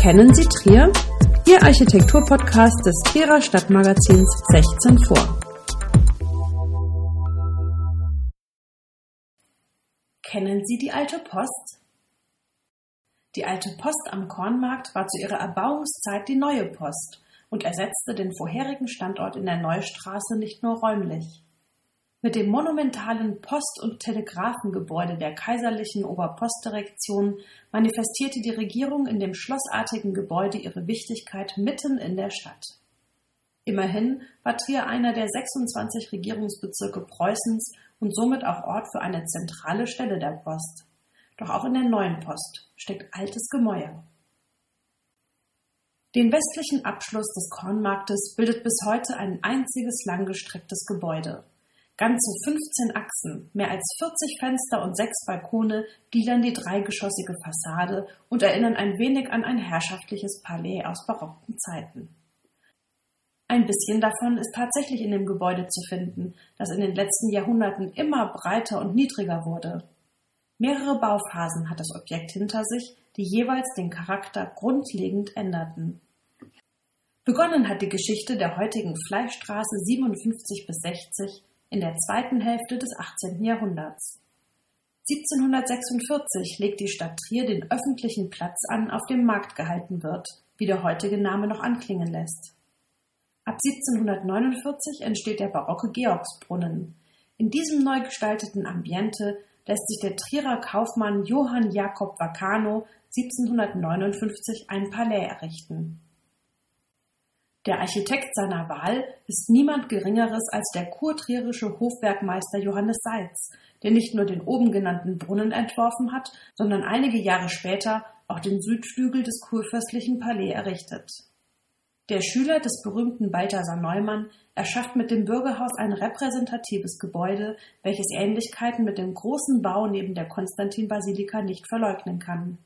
Kennen Sie Trier? Ihr Architekturpodcast des Trierer Stadtmagazins 16 vor. Kennen Sie die alte Post? Die alte Post am Kornmarkt war zu ihrer Erbauungszeit die neue Post und ersetzte den vorherigen Standort in der Neustraße nicht nur räumlich. Mit dem monumentalen Post- und Telegrafengebäude der kaiserlichen Oberpostdirektion manifestierte die Regierung in dem schlossartigen Gebäude ihre Wichtigkeit mitten in der Stadt. Immerhin war Trier einer der 26 Regierungsbezirke Preußens und somit auch Ort für eine zentrale Stelle der Post. Doch auch in der neuen Post steckt altes Gemäuer. Den westlichen Abschluss des Kornmarktes bildet bis heute ein einziges langgestrecktes Gebäude. Ganze 15 Achsen, mehr als 40 Fenster und sechs Balkone gliedern die dreigeschossige Fassade und erinnern ein wenig an ein herrschaftliches Palais aus barocken Zeiten. Ein bisschen davon ist tatsächlich in dem Gebäude zu finden, das in den letzten Jahrhunderten immer breiter und niedriger wurde. Mehrere Bauphasen hat das Objekt hinter sich, die jeweils den Charakter grundlegend änderten. Begonnen hat die Geschichte der heutigen Fleischstraße 57 bis 60 in der zweiten Hälfte des 18. Jahrhunderts. 1746 legt die Stadt Trier den öffentlichen Platz an, auf dem Markt gehalten wird, wie der heutige Name noch anklingen lässt. Ab 1749 entsteht der barocke Georgsbrunnen. In diesem neu gestalteten Ambiente lässt sich der Trierer Kaufmann Johann Jakob Vacano 1759 ein Palais errichten. Der Architekt seiner Wahl ist niemand Geringeres als der kurtrierische Hofwerkmeister Johannes Seitz, der nicht nur den oben genannten Brunnen entworfen hat, sondern einige Jahre später auch den Südflügel des kurfürstlichen Palais errichtet. Der Schüler des berühmten Balthasar Neumann erschafft mit dem Bürgerhaus ein repräsentatives Gebäude, welches Ähnlichkeiten mit dem großen Bau neben der Konstantin-Basilika nicht verleugnen kann.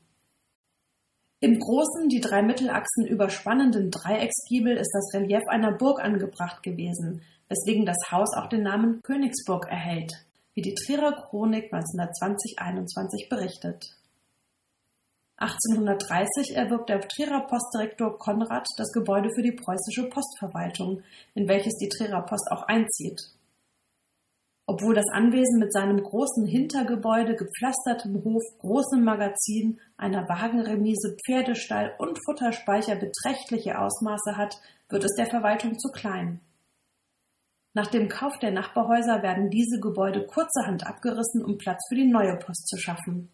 Im großen, die drei Mittelachsen überspannenden Dreiecksgiebel ist das Relief einer Burg angebracht gewesen, weswegen das Haus auch den Namen Königsburg erhält, wie die Trierer Chronik 1920-21 berichtet. 1830 erwirbt der Trierer Postdirektor Konrad das Gebäude für die preußische Postverwaltung, in welches die Trierer Post auch einzieht. Obwohl das Anwesen mit seinem großen Hintergebäude, gepflastertem Hof, großem Magazin, einer Wagenremise, Pferdestall und Futterspeicher beträchtliche Ausmaße hat, wird es der Verwaltung zu klein. Nach dem Kauf der Nachbarhäuser werden diese Gebäude kurzerhand abgerissen, um Platz für die neue Post zu schaffen.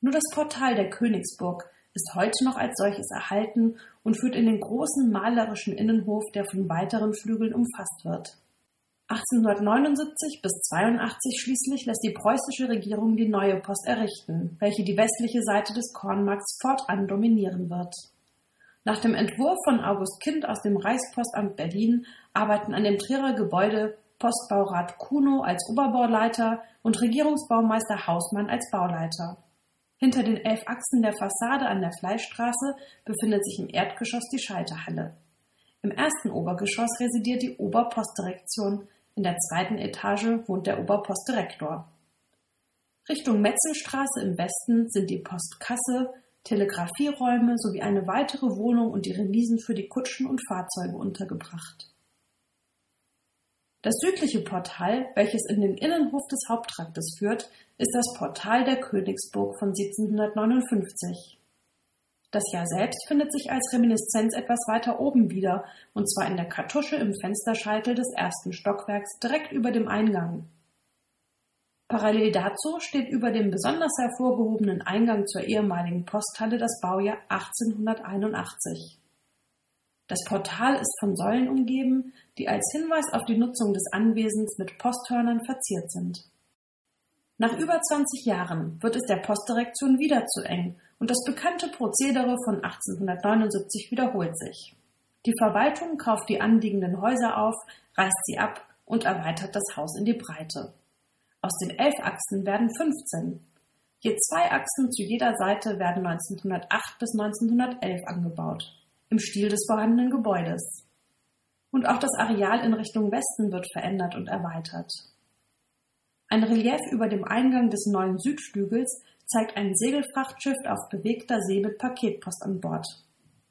Nur das Portal der Königsburg ist heute noch als solches erhalten und führt in den großen malerischen Innenhof, der von weiteren Flügeln umfasst wird. 1879 bis 82 schließlich lässt die preußische Regierung die neue Post errichten, welche die westliche Seite des Kornmarkts fortan dominieren wird. Nach dem Entwurf von August Kind aus dem Reichspostamt Berlin arbeiten an dem Trierer Gebäude Postbaurat Kuno als Oberbauleiter und Regierungsbaumeister Hausmann als Bauleiter. Hinter den elf Achsen der Fassade an der Fleischstraße befindet sich im Erdgeschoss die Schalterhalle. Im ersten Obergeschoss residiert die Oberpostdirektion, in der zweiten Etage wohnt der Oberpostdirektor. Richtung Metzelstraße im Westen sind die Postkasse, Telegrafieräume sowie eine weitere Wohnung und die Remisen für die Kutschen und Fahrzeuge untergebracht. Das südliche Portal, welches in den Innenhof des Haupttraktes führt, ist das Portal der Königsburg von 1759. Das Jahr selbst findet sich als Reminiszenz etwas weiter oben wieder, und zwar in der Kartusche im Fensterscheitel des ersten Stockwerks direkt über dem Eingang. Parallel dazu steht über dem besonders hervorgehobenen Eingang zur ehemaligen Posthalle das Baujahr 1881. Das Portal ist von Säulen umgeben, die als Hinweis auf die Nutzung des Anwesens mit Posthörnern verziert sind. Nach über 20 Jahren wird es der Postdirektion wieder zu eng und das bekannte Prozedere von 1879 wiederholt sich. Die Verwaltung kauft die anliegenden Häuser auf, reißt sie ab und erweitert das Haus in die Breite. Aus den elf Achsen werden 15. Je zwei Achsen zu jeder Seite werden 1908 bis 1911 angebaut, im Stil des vorhandenen Ein Relief über dem Eingang des neuen Südflügels zeigt ein Segelfrachtschiff auf bewegter See mit Paketpost an Bord.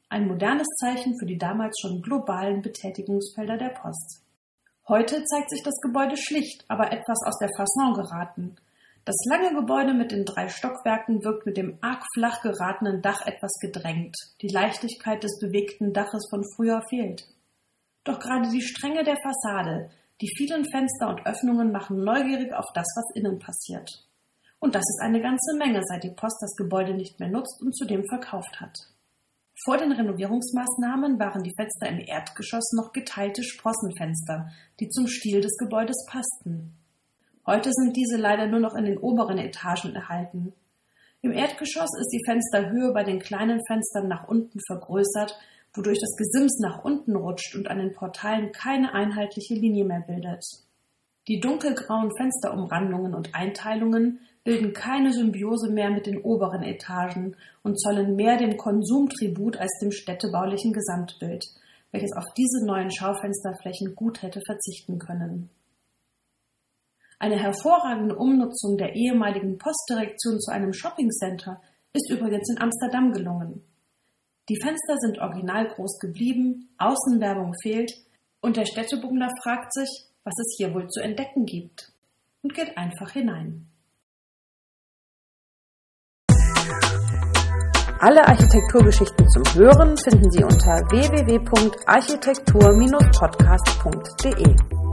Ein modernes Zeichen für die damals schon globalen Betätigungsfelder der Post. Heute zeigt sich das Gebäude schlicht, aber etwas aus der Fasson geraten. Das lange Gebäude mit den drei Stockwerken wirkt mit dem arg flach geratenen Dach etwas gedrängt. Die Leichtigkeit des bewegten Daches von früher fehlt. Doch gerade die Strenge der Fassade, die vielen Fenster und Öffnungen machen neugierig auf das, was innen passiert. Und das ist eine ganze Menge, seit die Post das Gebäude nicht mehr nutzt und zudem verkauft hat. Vor den Renovierungsmaßnahmen waren die Fenster im Erdgeschoss noch geteilte Sprossenfenster, die zum Stil des Gebäudes passten. Heute sind diese leider nur noch in den oberen Etagen erhalten. Im Erdgeschoss ist die Fensterhöhe bei den kleinen Fenstern nach unten vergrößert, wodurch das Gesims nach unten rutscht und an den Portalen keine einheitliche Linie mehr bildet. Die dunkelgrauen Fensterumrandungen und Einteilungen bilden keine Symbiose mehr mit den oberen Etagen und zollen mehr dem Konsumtribut als dem städtebaulichen Gesamtbild, welches auf diese neuen Schaufensterflächen gut hätte verzichten können. Eine hervorragende Umnutzung der ehemaligen Postdirektion zu einem Shoppingcenter ist übrigens in Amsterdam gelungen. Die Fenster sind original groß geblieben, Außenwerbung fehlt und der Städtebummler fragt sich, was es hier wohl zu entdecken gibt und geht einfach hinein. Alle Architekturgeschichten zum Hören finden Sie unter www.architektur-podcast.de.